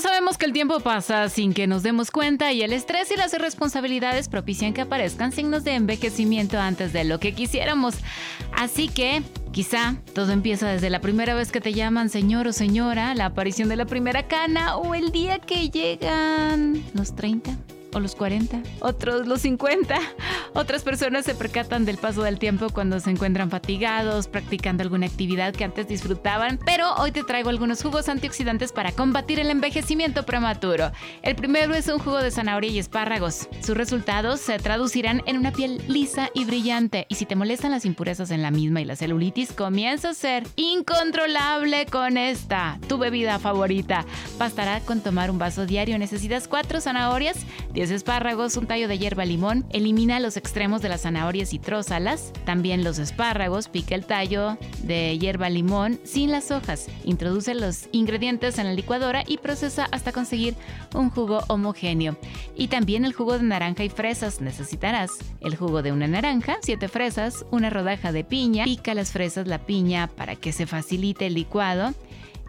Sabemos que el tiempo pasa sin que nos demos cuenta y el estrés y las irresponsabilidades propician que aparezcan signos de envejecimiento antes de lo que quisiéramos. Así que Quizá todo empieza desde la primera vez que te llaman señor o señora, la aparición de la primera cana o el día que llegan los 30 o los 40, otros los 50. Otras personas se percatan del paso del tiempo cuando se encuentran fatigados, practicando alguna actividad que antes disfrutaban, pero hoy te traigo algunos jugos antioxidantes para combatir el envejecimiento prematuro. El primero es un jugo de zanahoria y espárragos. Sus resultados se traducirán en una piel lisa y brillante, y si te molestan las impurezas en la misma y la celulitis, comienza a ser incontrolable con esta, tu bebida favorita. Bastará con tomar un vaso diario. Necesitas cuatro zanahorias, 10 espárragos, un tallo de hierba limón, elimina los extremos de las zanahorias y trózalas, también los espárragos, pica el tallo de hierba limón sin las hojas, introduce los ingredientes en la licuadora y procesa hasta conseguir un jugo homogéneo. Y también el jugo de naranja y fresas necesitarás. El jugo de una naranja, 7 fresas, una rodaja de piña, pica las fresas, la piña para que se facilite el licuado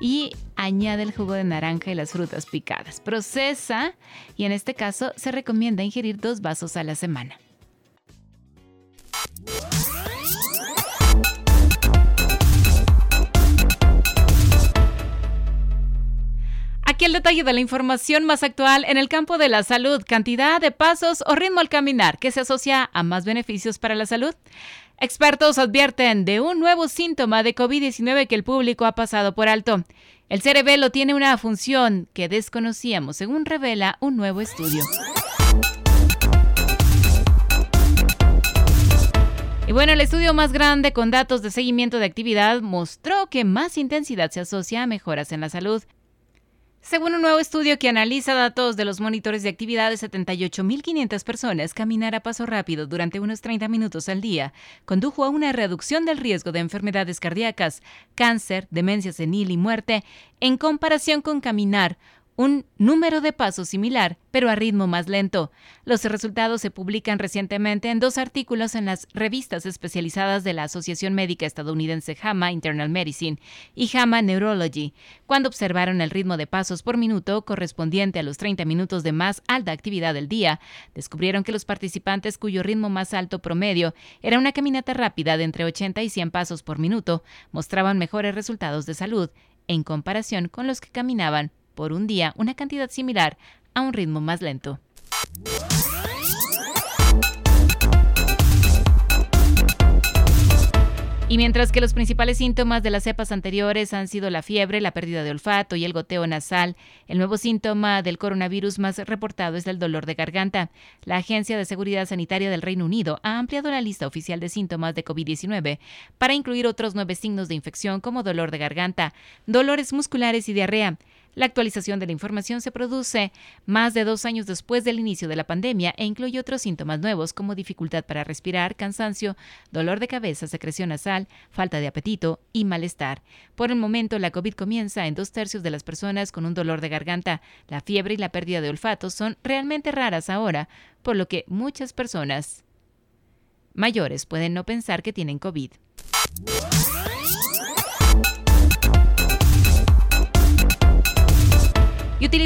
y añade el jugo de naranja y las frutas picadas. Procesa y en este caso se recomienda ingerir dos vasos a la semana. Aquí el detalle de la información más actual en el campo de la salud, cantidad de pasos o ritmo al caminar que se asocia a más beneficios para la salud. Expertos advierten de un nuevo síntoma de COVID-19 que el público ha pasado por alto. El cerebelo tiene una función que desconocíamos, según revela un nuevo estudio. Y bueno, el estudio más grande con datos de seguimiento de actividad mostró que más intensidad se asocia a mejoras en la salud. Según un nuevo estudio que analiza datos de los monitores de actividad de 78.500 personas, caminar a paso rápido durante unos 30 minutos al día condujo a una reducción del riesgo de enfermedades cardíacas, cáncer, demencia senil y muerte en comparación con caminar un número de pasos similar, pero a ritmo más lento. Los resultados se publican recientemente en dos artículos en las revistas especializadas de la Asociación Médica Estadounidense JAMA Internal Medicine y JAMA Neurology, cuando observaron el ritmo de pasos por minuto correspondiente a los 30 minutos de más alta actividad del día, descubrieron que los participantes cuyo ritmo más alto promedio era una caminata rápida de entre 80 y 100 pasos por minuto mostraban mejores resultados de salud en comparación con los que caminaban por un día una cantidad similar a un ritmo más lento. Y mientras que los principales síntomas de las cepas anteriores han sido la fiebre, la pérdida de olfato y el goteo nasal, el nuevo síntoma del coronavirus más reportado es el dolor de garganta. La Agencia de Seguridad Sanitaria del Reino Unido ha ampliado la lista oficial de síntomas de COVID-19 para incluir otros nueve signos de infección como dolor de garganta, dolores musculares y diarrea. La actualización de la información se produce más de dos años después del inicio de la pandemia e incluye otros síntomas nuevos como dificultad para respirar, cansancio, dolor de cabeza, secreción nasal, falta de apetito y malestar. Por el momento, la COVID comienza en dos tercios de las personas con un dolor de garganta. La fiebre y la pérdida de olfato son realmente raras ahora, por lo que muchas personas mayores pueden no pensar que tienen COVID.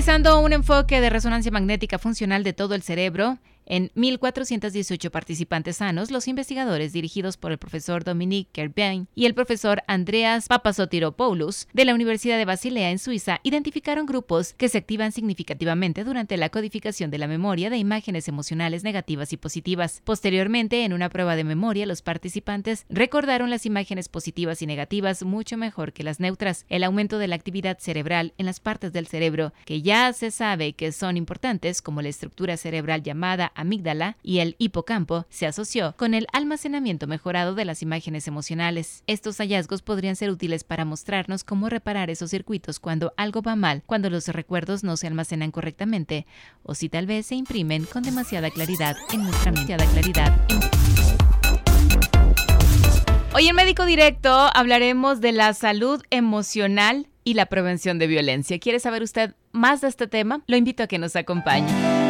Utilizando un enfoque de resonancia magnética funcional de todo el cerebro, en 1.418 participantes sanos, los investigadores dirigidos por el profesor Dominique Kerbain y el profesor Andreas Papasotiropoulos de la Universidad de Basilea en Suiza identificaron grupos que se activan significativamente durante la codificación de la memoria de imágenes emocionales negativas y positivas. Posteriormente, en una prueba de memoria, los participantes recordaron las imágenes positivas y negativas mucho mejor que las neutras. El aumento de la actividad cerebral en las partes del cerebro que ya se sabe que son importantes, como la estructura cerebral llamada amígdala y el hipocampo se asoció con el almacenamiento mejorado de las imágenes emocionales. Estos hallazgos podrían ser útiles para mostrarnos cómo reparar esos circuitos cuando algo va mal, cuando los recuerdos no se almacenan correctamente o si tal vez se imprimen con demasiada claridad en nuestra mente. Claridad Hoy en Médico Directo hablaremos de la salud emocional y la prevención de violencia. ¿Quiere saber usted más de este tema? Lo invito a que nos acompañe.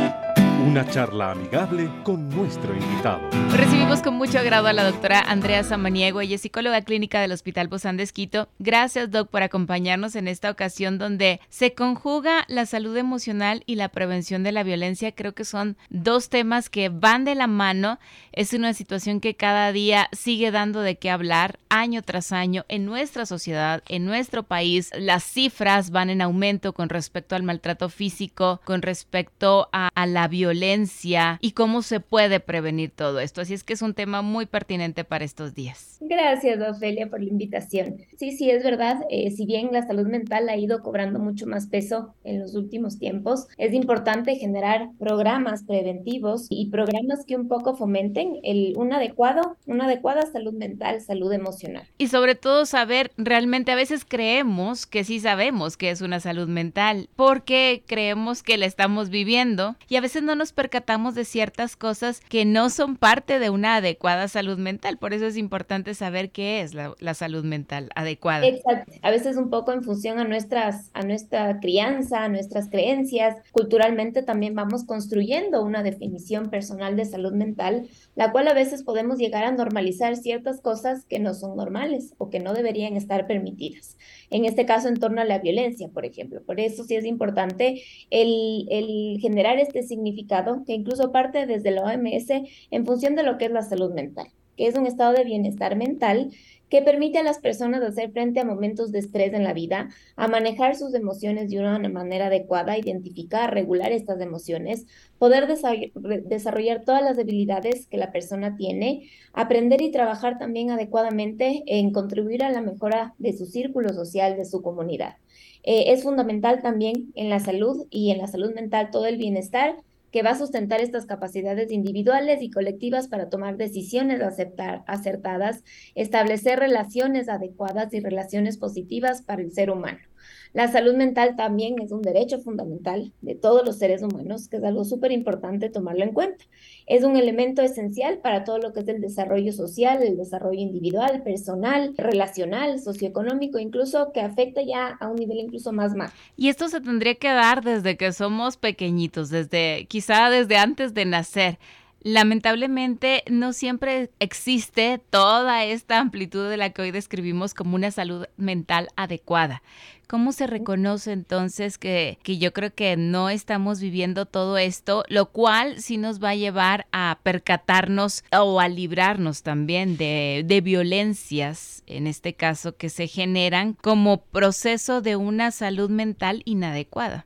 Una charla amigable con nuestro invitado. Recibimos con mucho agrado a la doctora Andrea Samaniego, ella es psicóloga clínica del Hospital Bozán de Esquito. Gracias, doc, por acompañarnos en esta ocasión donde se conjuga la salud emocional y la prevención de la violencia. Creo que son dos temas que van de la mano. Es una situación que cada día sigue dando de qué hablar año tras año en nuestra sociedad, en nuestro país. Las cifras van en aumento con respecto al maltrato físico, con respecto a, a la violencia violencia y cómo se puede prevenir todo esto. Así es que es un tema muy pertinente para estos días. Gracias, Ofelia, por la invitación. Sí, sí, es verdad. Eh, si bien la salud mental ha ido cobrando mucho más peso en los últimos tiempos, es importante generar programas preventivos y programas que un poco fomenten el, un adecuado, una adecuada salud mental, salud emocional. Y sobre todo saber, realmente a veces creemos que sí sabemos que es una salud mental, porque creemos que la estamos viviendo y a veces no nos percatamos de ciertas cosas que no son parte de una adecuada salud mental. Por eso es importante saber qué es la, salud mental adecuada. Exacto. A veces un poco en función a nuestras, a nuestra crianza, a nuestras creencias, culturalmente también vamos construyendo una definición personal de salud mental, la cual a veces podemos llegar a normalizar ciertas cosas que no son normales o que no deberían estar permitidas. En este caso, en torno a la violencia, por ejemplo. Por eso sí es importante el, el generar este significado que incluso parte desde la OMS en función de lo que es la salud mental, que es un estado de bienestar mental que permite a las personas hacer frente a momentos de estrés en la vida, a manejar sus emociones de una manera adecuada, identificar, regular estas emociones, poder desarrollar todas las habilidades que la persona tiene, aprender y trabajar también adecuadamente en contribuir a la mejora de su círculo social, de su comunidad. Eh, es fundamental también en la salud y en la salud mental todo el bienestar que va a sustentar estas capacidades individuales y colectivas para tomar decisiones acertadas, establecer relaciones adecuadas y relaciones positivas para el ser humano. La salud mental también es un derecho fundamental de todos los seres humanos, que es algo súper importante tomarlo en cuenta. Es un elemento esencial para todo lo que es el desarrollo social, el desarrollo individual, personal, relacional, socioeconómico, incluso que afecta ya a un nivel incluso más más. Y esto se tendría que dar desde que somos pequeñitos, desde quizá desde antes de nacer lamentablemente no siempre existe toda esta amplitud de la que hoy describimos como una salud mental adecuada. ¿Cómo se reconoce entonces que, que, yo creo que no estamos viviendo todo esto, lo cual sí nos va a llevar a percatarnos o a librarnos también de, de violencias, en este caso, que se generan como proceso de una salud mental inadecuada?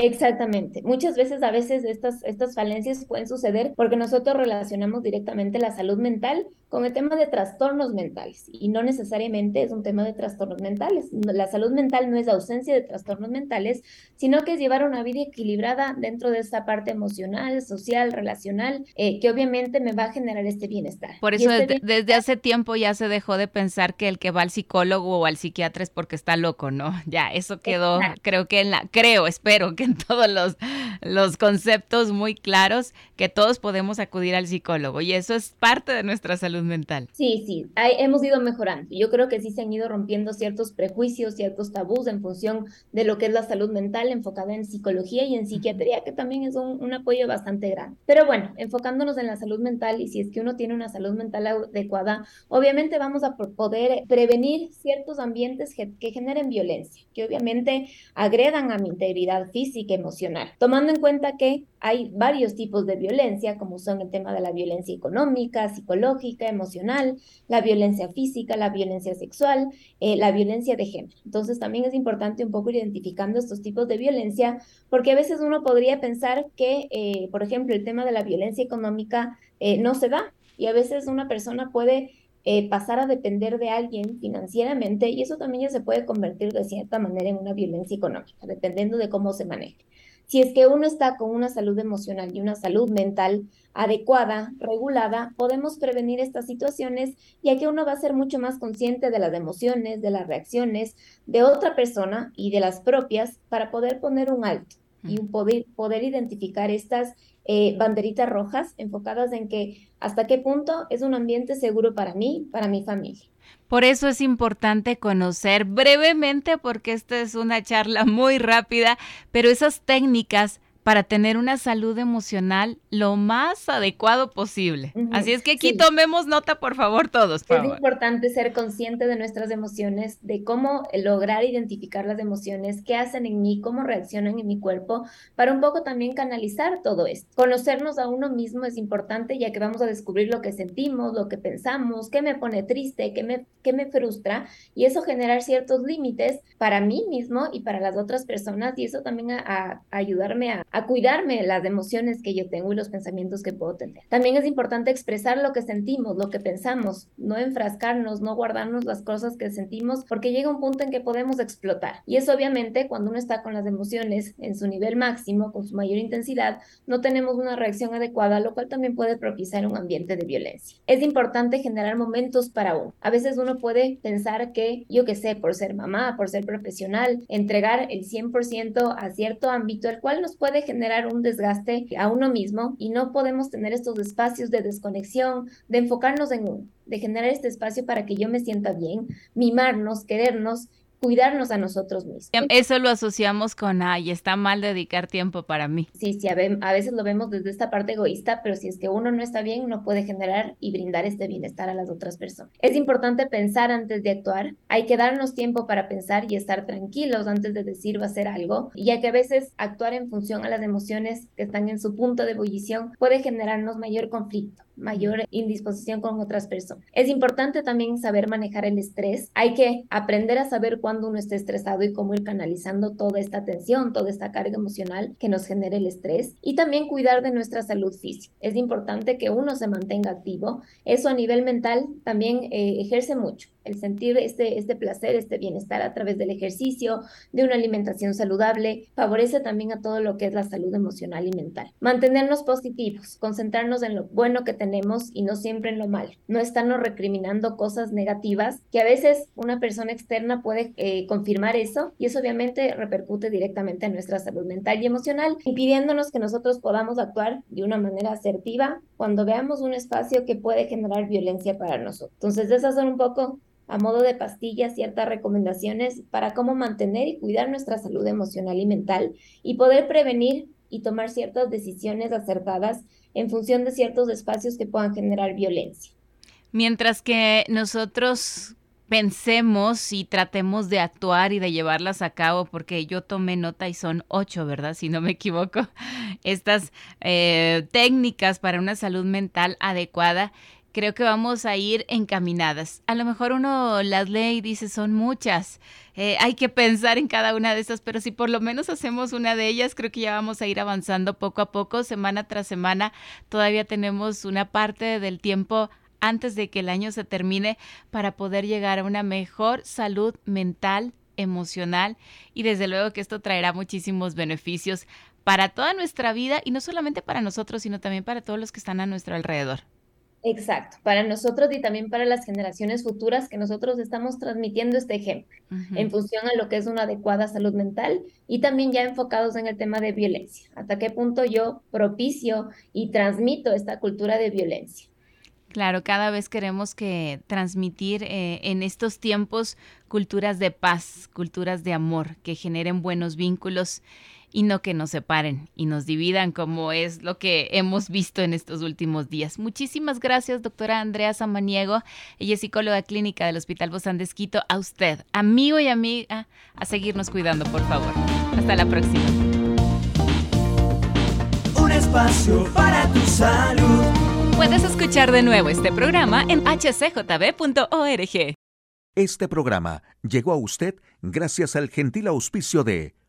Exactamente. Muchas veces, a veces, estas, estas falencias pueden suceder porque nosotros relacionamos directamente la salud mental con el tema de trastornos mentales y no necesariamente es un tema de trastornos mentales. La salud mental no es ausencia de trastornos mentales, sino que es llevar una vida equilibrada dentro de esta parte emocional, social, relacional, eh, que obviamente me va a generar este bienestar. Por eso este desde, hace tiempo ya se dejó de pensar que el que va al psicólogo o al psiquiatra es porque está loco, ¿no? Ya, eso quedó, creo que en la, creo, espero que todos los, los conceptos muy claros que todos podemos acudir al psicólogo y eso es parte de nuestra salud mental. Sí, sí, hemos ido mejorando. Yo creo que sí se han ido rompiendo ciertos prejuicios, ciertos tabús en función de lo que es la salud mental enfocada en psicología y en psiquiatría, que también es un, un apoyo bastante grande. Pero bueno, enfocándonos en la salud mental y si es que uno tiene una salud mental adecuada, obviamente vamos a poder prevenir ciertos ambientes que, que generen violencia, que obviamente agredan a mi integridad física emocional, tomando en cuenta que hay varios tipos de violencia, como son el tema de la violencia económica, psicológica, emocional, la violencia física, la violencia sexual, eh, la violencia de género. Entonces también es importante un poco identificando estos tipos de violencia, porque a veces uno podría pensar que, eh, por ejemplo, el tema de la violencia económica eh, no se da y a veces una persona puede pasar a depender de alguien financieramente y eso también ya se puede convertir de cierta manera en una violencia económica, dependiendo de cómo se maneje. Si es que uno está con una salud emocional y una salud mental adecuada, regulada, podemos prevenir estas situaciones, ya que uno va a ser mucho más consciente de las emociones, de las reacciones de otra persona y de las propias para poder poner un alto y poder, poder identificar estas eh, banderitas rojas enfocadas en que hasta qué punto es un ambiente seguro para mí, para mi familia. Por eso es importante conocer brevemente, porque esta es una charla muy rápida, pero esas técnicas para tener una salud emocional lo más adecuado posible. Así es que aquí tomemos nota, por favor, todos. es importante ser consciente de nuestras emociones, de cómo lograr identificar las emociones, qué hacen en mí, cómo reaccionan en mi cuerpo, para un poco también canalizar todo esto. Conocernos a uno mismo es importante, ya que vamos a descubrir lo que sentimos, lo que pensamos, qué me pone triste, qué me, qué me frustra, y eso generar ciertos límites para mí mismo y para las otras personas, y eso también a, ayudarme a a cuidarme las emociones que yo tengo y los pensamientos que puedo tener. También es importante expresar lo que sentimos, lo que pensamos, no enfrascarnos, no guardarnos las cosas que sentimos, porque llega un punto en que podemos explotar. Y eso obviamente cuando uno está con las emociones en su nivel máximo, con su mayor intensidad, no tenemos una reacción adecuada, lo cual también puede propiciar un ambiente de violencia. Es importante generar momentos para uno. A veces uno puede pensar que, yo que sé, por ser mamá, por ser profesional, entregar el 100% a cierto ámbito, el cual nos puede generar un desgaste a uno mismo y no podemos tener estos espacios de desconexión, de enfocarnos en uno, de generar este espacio para que yo me sienta bien, mimarnos, querernos cuidarnos a nosotros mismos. Eso lo asociamos con, ay, está mal dedicar tiempo para mí. Sí, sí, a, veces lo vemos desde esta parte egoísta, pero si es que uno no está bien, no puede generar y brindar este bienestar a las otras personas. Es importante pensar antes de actuar, hay que darnos tiempo para pensar y estar tranquilos antes de decir o hacer algo, ya que a veces actuar en función a las emociones que están en su punto de ebullición puede generarnos mayor conflicto mayor indisposición con otras personas. Es importante también saber manejar el estrés. Hay que aprender a saber cuándo uno está estresado y cómo ir canalizando toda esta tensión, toda esta carga emocional que nos genera el estrés y también cuidar de nuestra salud física. Es importante que uno se mantenga activo. Eso a nivel mental también eh, ejerce mucho el sentir este, este placer, este bienestar a través del ejercicio, de una alimentación saludable, favorece también a todo lo que es la salud emocional y mental. Mantenernos positivos, concentrarnos en lo bueno que tenemos y no siempre en lo malo. No estarnos recriminando cosas negativas que a veces una persona externa puede eh, confirmar eso y eso obviamente repercute directamente en nuestra salud mental y emocional, impidiéndonos que nosotros podamos actuar de una manera asertiva cuando veamos un espacio que puede generar violencia para nosotros. Entonces, esas son un poco a modo de pastillas ciertas recomendaciones para cómo mantener y cuidar nuestra salud emocional y mental y poder prevenir y tomar ciertas decisiones acertadas en función de ciertos espacios que puedan generar violencia. Mientras que nosotros pensemos y tratemos de actuar y de llevarlas a cabo, porque yo tomé nota y son ocho, ¿verdad? Si no me equivoco, estas eh, técnicas para una salud mental adecuada creo que vamos a ir encaminadas. A lo mejor uno las lee y dice, son muchas. Eh, hay que pensar en cada una de esas, pero si por lo menos hacemos una de ellas, creo que ya vamos a ir avanzando poco a poco, semana tras semana. Todavía tenemos una parte del tiempo antes de que el año se termine para poder llegar a una mejor salud mental, emocional y desde luego que esto traerá muchísimos beneficios para toda nuestra vida y no solamente para nosotros, sino también para todos los que están a nuestro alrededor. Exacto, para nosotros y también para las generaciones futuras que nosotros estamos transmitiendo este ejemplo en función a lo que es una adecuada salud mental y también ya enfocados en el tema de violencia. ¿Hasta qué punto yo propicio y transmito esta cultura de violencia? Claro, cada vez queremos que transmitir eh, en estos tiempos culturas de paz, culturas de amor, que generen buenos vínculos y no que nos separen y nos dividan como es lo que hemos visto en estos últimos días. Muchísimas gracias, doctora Andrea Samaniego. Ella es psicóloga clínica del Hospital Bozán de Esquito. A usted, amigo y amiga, a seguirnos cuidando, por favor. Hasta la próxima. Un espacio para tu salud. Puedes escuchar de nuevo este programa en hcjb.org. Este programa llegó a usted gracias al gentil auspicio de